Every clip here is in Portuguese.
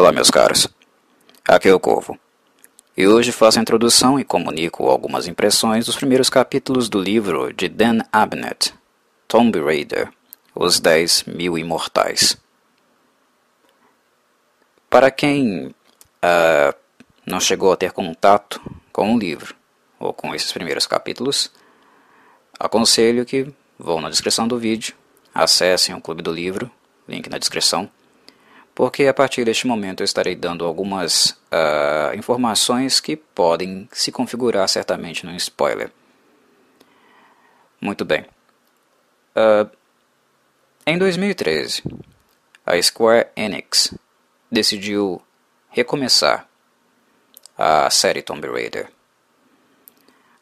Olá, meus caros. Aqui é o Corvo. E hoje faço a introdução e comunico algumas impressões dos primeiros capítulos do livro de Dan Abnett, Tomb Raider, Os Dez Mil Imortais. Para quem uh, não chegou a ter contato com o livro ou com esses primeiros capítulos, aconselho que vão na descrição do vídeo, acessem o Clube do Livro, link na descrição, porque a partir deste momento eu estarei dando algumas uh, informações que podem se configurar certamente no spoiler. Muito bem. Uh, em 2013, a Square Enix decidiu recomeçar a série Tomb Raider.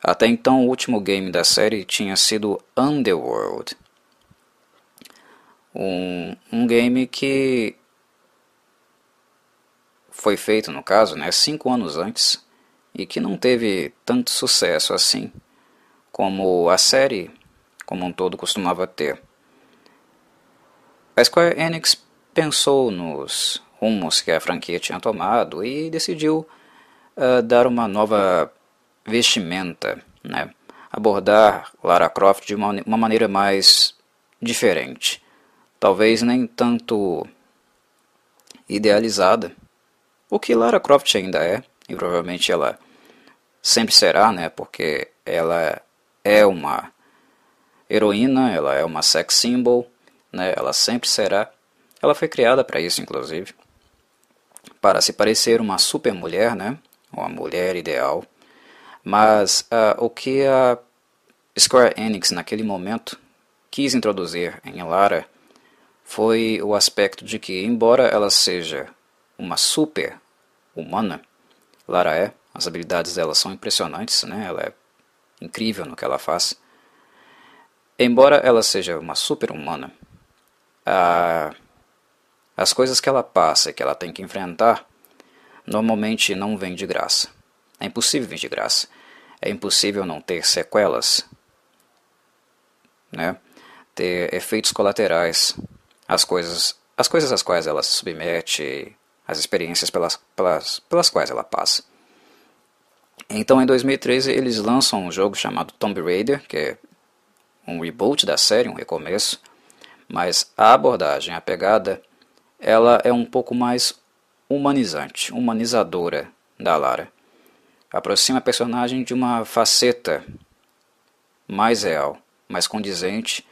Até então, o último game da série tinha sido Underworld, um, um game que foi feito, no caso, né, cinco anos antes, e que não teve tanto sucesso assim como a série como um todo costumava ter. A Square Enix pensou nos rumos que a franquia tinha tomado e decidiu uh, dar uma nova vestimenta, né? abordar Lara Croft de uma, uma maneira mais diferente. Talvez nem tanto idealizada, o que Lara Croft ainda é, e provavelmente ela sempre será, né? Porque ela é uma heroína, ela é uma sex symbol, né? Ela sempre será. Ela foi criada para isso, inclusive, para se parecer uma super mulher, né? Uma mulher ideal. Mas uh, o que a Square Enix naquele momento quis introduzir em Lara foi o aspecto de que, embora ela seja uma super humana. Lara é, as habilidades dela são impressionantes, né? ela é incrível no que ela faz. Embora ela seja uma super humana, a... as coisas que ela passa e que ela tem que enfrentar normalmente não vêm de graça. É impossível vir de graça. É impossível não ter sequelas, né? ter efeitos colaterais, as coisas, as coisas às quais ela se submete, as experiências pelas, pelas, pelas quais ela passa. Então, em 2013, eles lançam um jogo chamado Tomb Raider, que é um reboot da série, um recomeço, mas a abordagem, a pegada, ela é um pouco mais humanizante, humanizadora da Lara. Aproxima a personagem de uma faceta mais real, mais condizente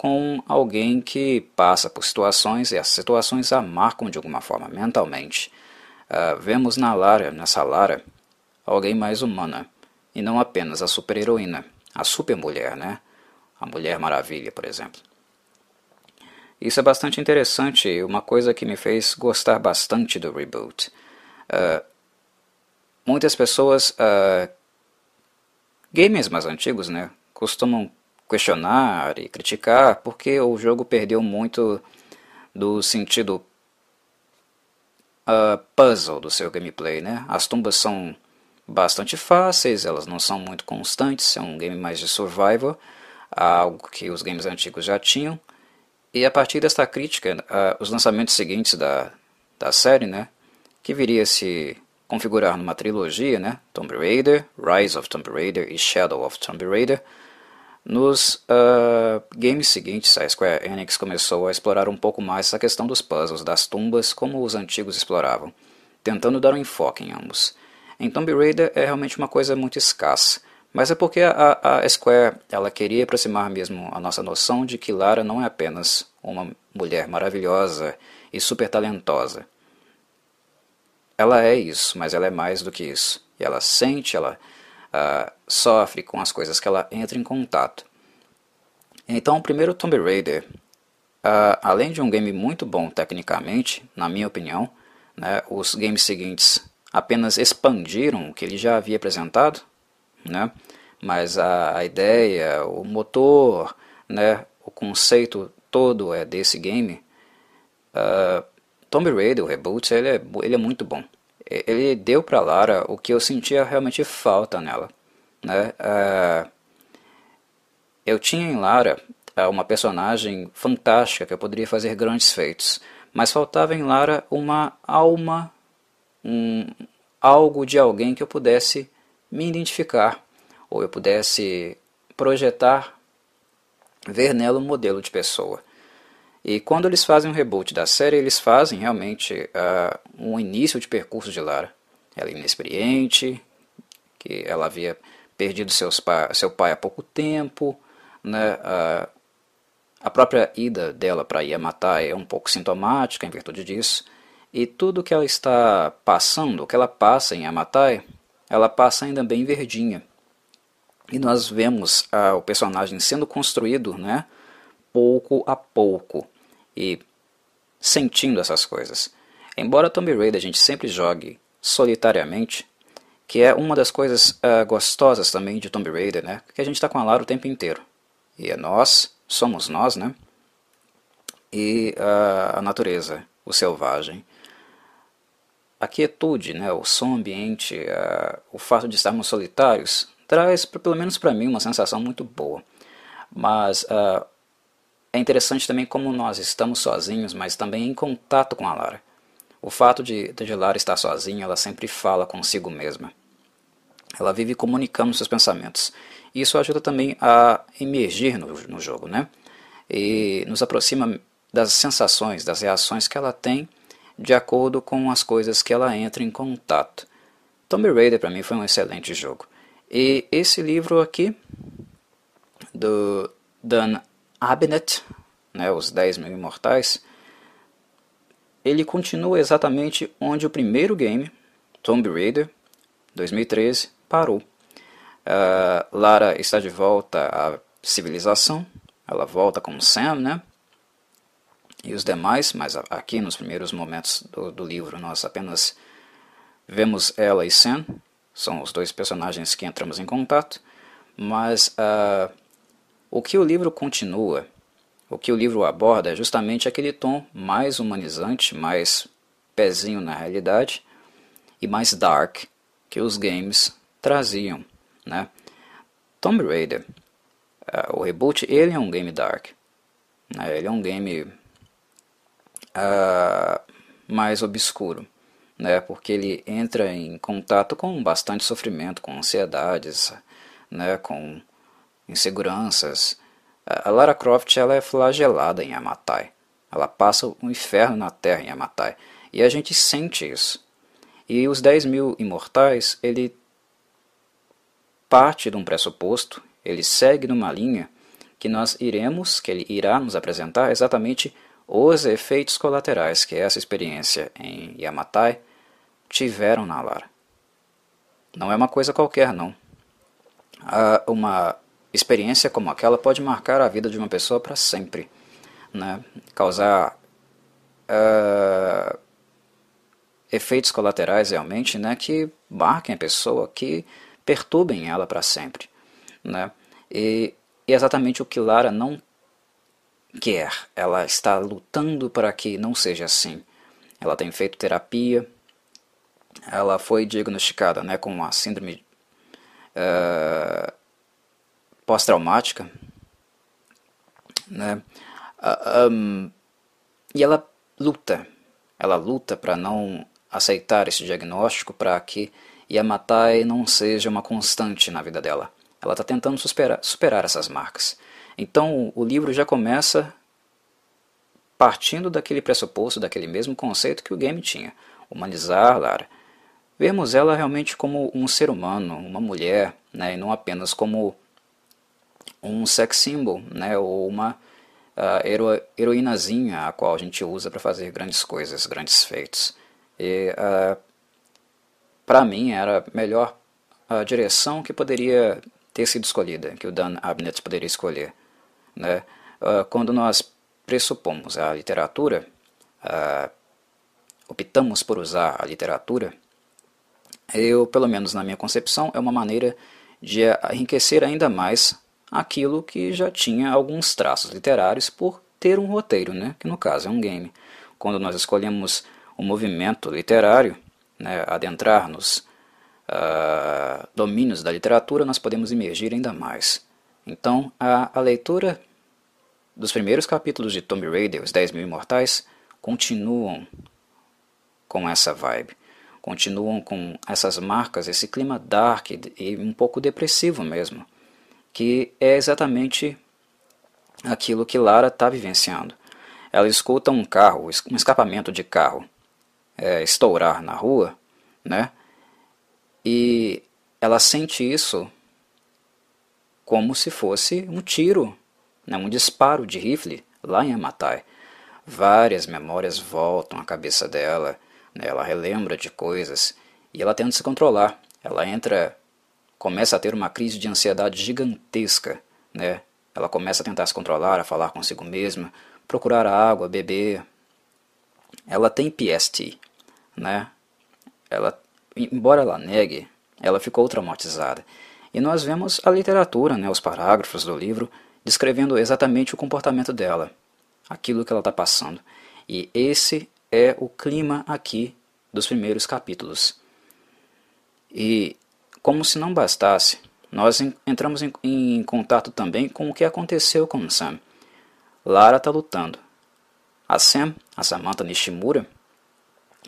com alguém que passa por situações e as situações a marcam de alguma forma mentalmente. Uh, vemos na Lara, nessa Lara, alguém mais humana e não apenas a super-heroína, a super-mulher, né? A Mulher Maravilha, por exemplo. Isso é bastante interessante, uma coisa que me fez gostar bastante do reboot. Uh, muitas pessoas, uh, gamers mais antigos, né, costumam questionar e criticar, porque o jogo perdeu muito do sentido uh, puzzle do seu gameplay. Né? As tumbas são bastante fáceis, elas não são muito constantes, é um game mais de survival, algo que os games antigos já tinham. E a partir desta crítica, uh, os lançamentos seguintes da, da série, né, que viria a se configurar numa trilogia, né, Tomb Raider, Rise of Tomb Raider e Shadow of Tomb Raider, nos uh, games seguintes, a Square Enix começou a explorar um pouco mais essa questão dos puzzles, das tumbas, como os antigos exploravam, tentando dar um enfoque em ambos. Em Tomb Raider é realmente uma coisa muito escassa, mas é porque a, a Square ela queria aproximar mesmo a nossa noção de que Lara não é apenas uma mulher maravilhosa e super talentosa. Ela é isso, mas ela é mais do que isso. E ela sente, ela uh, sofre com as coisas que ela entra em contato. Então, o primeiro Tomb Raider, uh, além de um game muito bom tecnicamente, na minha opinião, né, os games seguintes apenas expandiram o que ele já havia apresentado, né, mas a, a ideia, o motor, né, o conceito todo é desse game. Uh, Tomb Raider, o reboot, ele é, ele é muito bom ele deu para Lara o que eu sentia realmente falta nela. Né? Uh, eu tinha em Lara uh, uma personagem fantástica que eu poderia fazer grandes feitos, mas faltava em Lara uma alma, um, algo de alguém que eu pudesse me identificar, ou eu pudesse projetar, ver nela um modelo de pessoa. E quando eles fazem um reboot da série, eles fazem realmente uh, um início de percurso de Lara. Ela é inexperiente, que ela havia perdido seus pa seu pai há pouco tempo, né? Uh, a própria ida dela para Yamatai é um pouco sintomática em virtude disso. E tudo que ela está passando, o que ela passa em Yamatai, ela passa ainda bem verdinha. E nós vemos ah, o personagem sendo construído né, pouco a pouco e sentindo essas coisas. Embora Tomb Raider a gente sempre jogue solitariamente, que é uma das coisas ah, gostosas também de Tomb Raider, né, que a gente está com a Lara o tempo inteiro. E é nós, somos nós, né? E uh, a natureza, o selvagem. A quietude, né, o som ambiente, uh, o fato de estarmos solitários, traz, pelo menos para mim, uma sensação muito boa. Mas uh, é interessante também como nós estamos sozinhos, mas também em contato com a Lara. O fato de, de Lara estar sozinha, ela sempre fala consigo mesma. Ela vive comunicando seus pensamentos. Isso ajuda também a emergir no, no jogo, né? E nos aproxima das sensações, das reações que ela tem de acordo com as coisas que ela entra em contato. Tomb Raider para mim foi um excelente jogo. E esse livro aqui, do Dan Abnett, né, Os 10 Mil Imortais, ele continua exatamente onde o primeiro game, Tomb Raider, 2013, parou. Uh, Lara está de volta à civilização, ela volta com Sam, né? E os demais, mas aqui nos primeiros momentos do, do livro nós apenas vemos ela e Sam, são os dois personagens que entramos em contato, mas uh, o que o livro continua, o que o livro aborda é justamente aquele tom mais humanizante, mais pezinho na realidade e mais dark que os games traziam. Né? Tomb Raider, uh, o reboot, ele é um game dark. Né? Ele é um game uh, mais obscuro. Né? Porque ele entra em contato com bastante sofrimento, com ansiedades, né? com inseguranças. A Lara Croft ela é flagelada em Yamatai. Ela passa um inferno na Terra em Yamatai. E a gente sente isso. E os 10 mil imortais, ele parte de um pressuposto, ele segue numa linha que nós iremos, que ele irá nos apresentar exatamente os efeitos colaterais que essa experiência em Yamatai tiveram na Lara. Não é uma coisa qualquer, não. Uma experiência como aquela pode marcar a vida de uma pessoa para sempre, né? causar uh, efeitos colaterais realmente né? que marquem a pessoa, que perturbem ela para sempre. Né? E, e é exatamente o que Lara não quer. Ela está lutando para que não seja assim. Ela tem feito terapia. Ela foi diagnosticada né, com uma síndrome uh, pós-traumática. Né? Uh, ah, um, e ela luta. Ela luta para não aceitar esse diagnóstico, para que Yamatai não seja uma constante na vida dela. Ela está tentando superar, superar essas marcas. Então o livro já começa partindo daquele pressuposto, daquele mesmo conceito que o game tinha. Humanizar Lara. Vermos ela realmente como um ser humano, uma mulher, né, e não apenas como um sex symbol, né, ou uma uh, hero, heroínazinha a qual a gente usa para fazer grandes coisas, grandes feitos. E uh, para mim, era melhor a direção que poderia ter sido escolhida, que o Dan Abnett poderia escolher. Né? Uh, quando nós pressupomos a literatura, uh, optamos por usar a literatura, eu, pelo menos na minha concepção, é uma maneira de enriquecer ainda mais aquilo que já tinha alguns traços literários por ter um roteiro, né? que no caso é um game. Quando nós escolhemos um movimento literário, né, adentrar nos uh, domínios da literatura, nós podemos emergir ainda mais. Então, a, a leitura dos primeiros capítulos de Tomb Raider, Os 10 Mil Imortais, continuam com essa vibe, continuam com essas marcas, esse clima dark e um pouco depressivo mesmo, que é exatamente aquilo que Lara está vivenciando. Ela escuta um carro, um escapamento de carro é, estourar na rua, né? E ela sente isso como se fosse um tiro, né? um disparo de rifle lá em Amatai. Várias memórias voltam à cabeça dela, né? ela relembra de coisas e ela tenta se controlar. Ela entra, começa a ter uma crise de ansiedade gigantesca, né? Ela começa a tentar se controlar, a falar consigo mesma, procurar água, beber. Ela tem PST, né? Ela, embora ela negue, ela ficou traumatizada. E nós vemos a literatura, né, os parágrafos do livro, descrevendo exatamente o comportamento dela, aquilo que ela está passando. E esse é o clima aqui dos primeiros capítulos. E, como se não bastasse, nós entramos em, em contato também com o que aconteceu com Sam. Lara está lutando. A Sam, a Samantha Nishimura,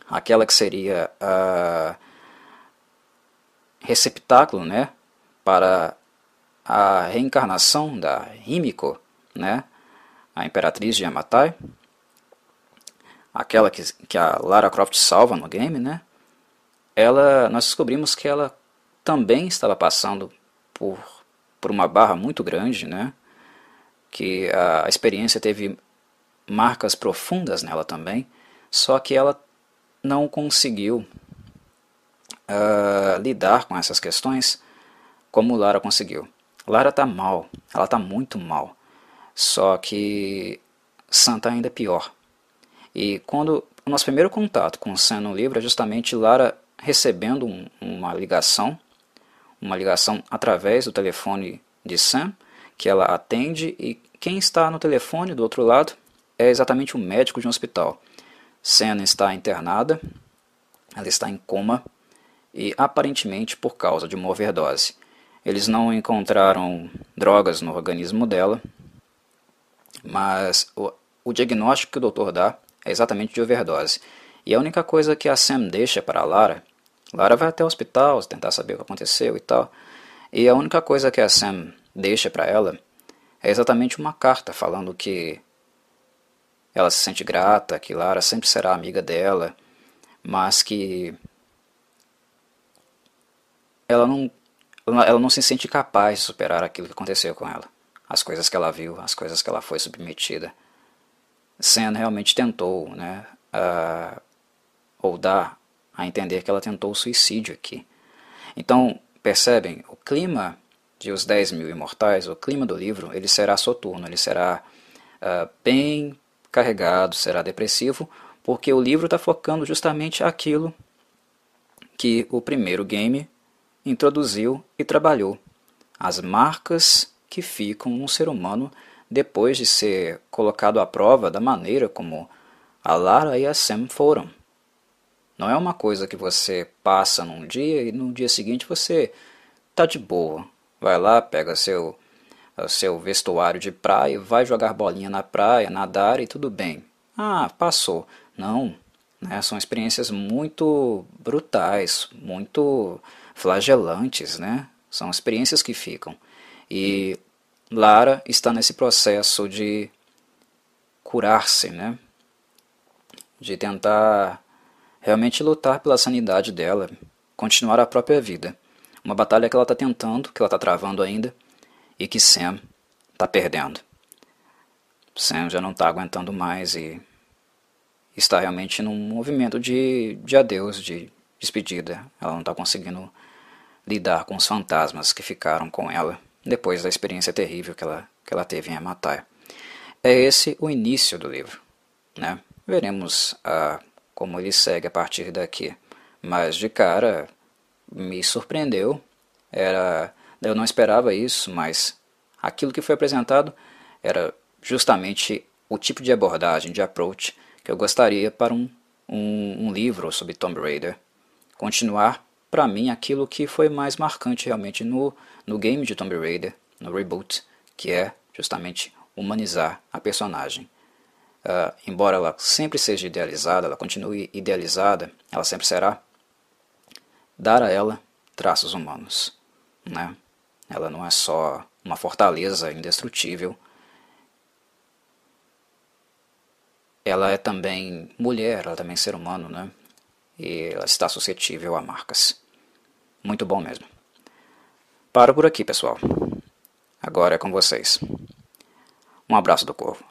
aquela que seria a receptáculo, né, para a reencarnação da Himiko, né, a imperatriz de Yamatai, aquela que, que a Lara Croft salva no game, né, ela, nós descobrimos que ela também estava passando por, por uma barra muito grande, né, que a experiência teve marcas profundas nela também, só que ela não conseguiu uh, lidar com essas questões como Lara conseguiu. Lara está mal, ela está muito mal, só que Santa ainda é pior. E quando o nosso primeiro contato com o Sam no livro é justamente Lara recebendo um, uma ligação, uma ligação através do telefone de Sam, que ela atende e quem está no telefone do outro lado é exatamente o médico de um hospital. Senna está internada, ela está em coma e aparentemente por causa de uma overdose. Eles não encontraram drogas no organismo dela, mas o, o diagnóstico que o doutor dá é exatamente de overdose. E a única coisa que a Sam deixa para a Lara, Lara vai até o hospital tentar saber o que aconteceu e tal, e a única coisa que a Sam deixa para ela é exatamente uma carta falando que ela se sente grata, que Lara sempre será amiga dela, mas que ela não, ela não se sente capaz de superar aquilo que aconteceu com ela, as coisas que ela viu, as coisas que ela foi submetida. Sen realmente tentou, né, uh, ou dá a entender que ela tentou o suicídio aqui. Então, percebem, o clima de Os Dez Mil Imortais, o clima do livro, ele será soturno, ele será uh, bem carregado, será depressivo, porque o livro está focando justamente aquilo que o primeiro game introduziu e trabalhou. As marcas que ficam no ser humano depois de ser colocado à prova da maneira como a Lara e a Sam foram. Não é uma coisa que você passa num dia e no dia seguinte você tá de boa. Vai lá, pega seu, seu vestuário de praia, vai jogar bolinha na praia, nadar e tudo bem. Ah, passou. Não, né? são experiências muito brutais, muito flagelantes, né? São experiências que ficam. E Lara está nesse processo de curar-se, né? De tentar realmente lutar pela sanidade dela, continuar a própria vida. Uma batalha que ela está tentando, que ela está travando ainda, e que Sam está perdendo. Sam já não está aguentando mais e está realmente num movimento de, de adeus, de despedida. Ela não está conseguindo lidar com os fantasmas que ficaram com ela depois da experiência terrível que ela, que ela teve em Amatai. É esse o início do livro. Né? Veremos ah, como ele segue a partir daqui. Mas de cara, me surpreendeu. Era, eu não esperava isso, mas aquilo que foi apresentado era justamente o tipo de abordagem, de approach que eu gostaria para um, um, um livro sobre Tomb Raider. Continuar, para mim, aquilo que foi mais marcante realmente no, no game de Tomb Raider, no reboot, que é justamente humanizar a personagem. Uh, embora ela sempre seja idealizada, ela continue idealizada, ela sempre será, dar a ela traços humanos. Né? Ela não é só uma fortaleza indestrutível, ela é também mulher, ela é também ser humano, né? E ela está suscetível a marcas. Muito bom mesmo. Paro por aqui, pessoal. Agora é com vocês. Um abraço do Corvo.